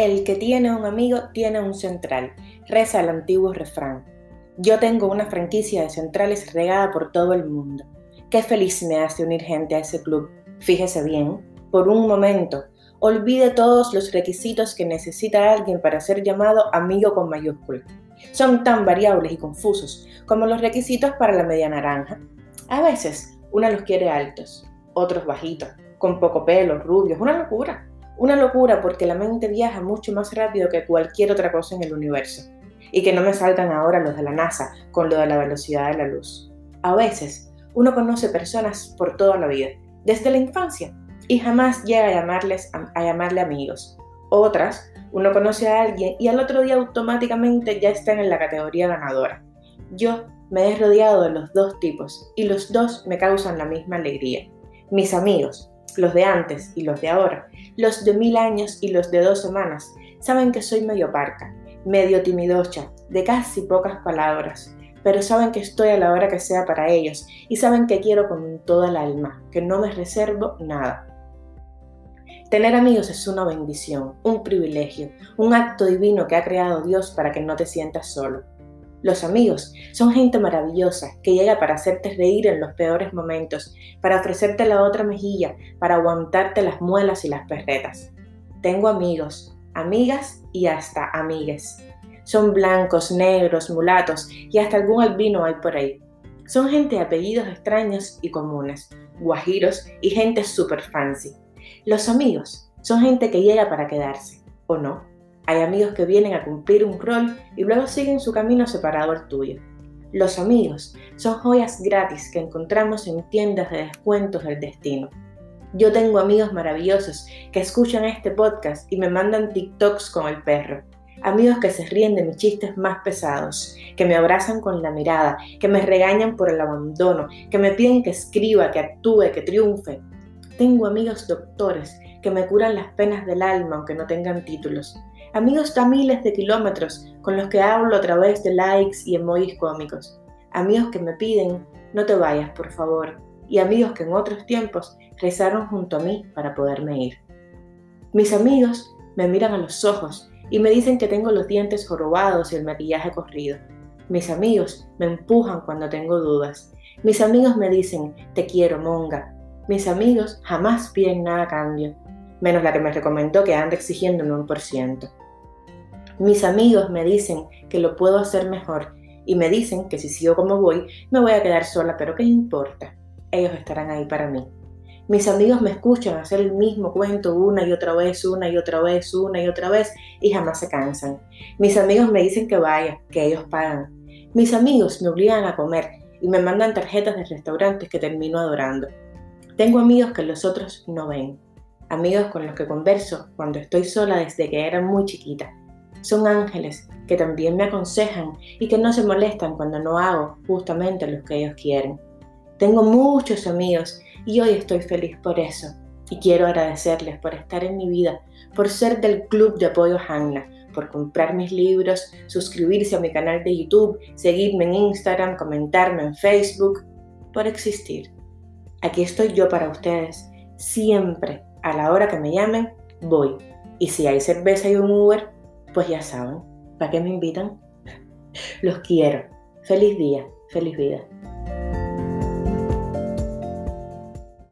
El que tiene un amigo tiene un central, reza el antiguo refrán. Yo tengo una franquicia de centrales regada por todo el mundo. Qué feliz me hace unir gente a ese club. Fíjese bien, por un momento, olvide todos los requisitos que necesita alguien para ser llamado amigo con mayúscula. Son tan variables y confusos como los requisitos para la media naranja. A veces, uno los quiere altos, otros bajitos, con poco pelo, rubios, una locura. Una locura porque la mente viaja mucho más rápido que cualquier otra cosa en el universo. Y que no me salgan ahora los de la NASA con lo de la velocidad de la luz. A veces, uno conoce personas por toda la vida, desde la infancia, y jamás llega a, llamarles, a, llamarle amigos. Otras, uno conoce a alguien y al otro día automáticamente ya están en la categoría ganadora. Yo me he rodeado de los dos tipos y los dos me causan la misma alegría. Mis amigos, los de antes y los de ahora, los de mil años y los de dos semanas, saben que soy medio parca, medio timidocha, de casi pocas palabras, pero saben que estoy a la hora que sea para ellos y saben que quiero con toda el alma, que no me reservo nada. Tener amigos es una bendición, un privilegio, un acto divino que ha creado Dios para que no te sientas solo. Los amigos son gente maravillosa que llega para hacerte reír en los peores momentos, para ofrecerte la otra mejilla, para aguantarte las muelas y las perretas. Tengo amigos, amigas y hasta amigues. Son blancos, negros, mulatos y hasta algún albino hay por ahí. Son gente de apellidos extraños y comunes, guajiros y gente super fancy. Los amigos son gente que llega para quedarse, ¿o no? Hay amigos que vienen a cumplir un rol y luego siguen su camino separado al tuyo. Los amigos son joyas gratis que encontramos en tiendas de descuentos del destino. Yo tengo amigos maravillosos que escuchan este podcast y me mandan TikToks con el perro. Amigos que se ríen de mis chistes más pesados, que me abrazan con la mirada, que me regañan por el abandono, que me piden que escriba, que actúe, que triunfe. Tengo amigos doctores que me curan las penas del alma aunque no tengan títulos amigos a miles de kilómetros con los que hablo a través de likes y emojis cómicos, amigos que me piden, no te vayas, por favor, y amigos que en otros tiempos rezaron junto a mí para poderme ir. Mis amigos me miran a los ojos y me dicen que tengo los dientes jorobados y el maquillaje corrido. Mis amigos me empujan cuando tengo dudas. Mis amigos me dicen, te quiero, monga. Mis amigos jamás piden nada a cambio, menos la que me recomendó que ande exigiendo un 1%. Mis amigos me dicen que lo puedo hacer mejor y me dicen que si sigo como voy, me voy a quedar sola, pero ¿qué importa? Ellos estarán ahí para mí. Mis amigos me escuchan hacer el mismo cuento una y otra vez, una y otra vez, una y otra vez, y jamás se cansan. Mis amigos me dicen que vaya, que ellos pagan. Mis amigos me obligan a comer y me mandan tarjetas de restaurantes que termino adorando. Tengo amigos que los otros no ven. Amigos con los que converso cuando estoy sola desde que era muy chiquita son ángeles que también me aconsejan y que no se molestan cuando no hago justamente lo que ellos quieren. Tengo muchos amigos y hoy estoy feliz por eso. Y quiero agradecerles por estar en mi vida, por ser del Club de Apoyo Hanna, por comprar mis libros, suscribirse a mi canal de YouTube, seguirme en Instagram, comentarme en Facebook, por existir. Aquí estoy yo para ustedes. Siempre, a la hora que me llamen, voy. Y si hay cerveza y un Uber, pues ya saben, ¿para qué me invitan? Los quiero. Feliz día, feliz vida.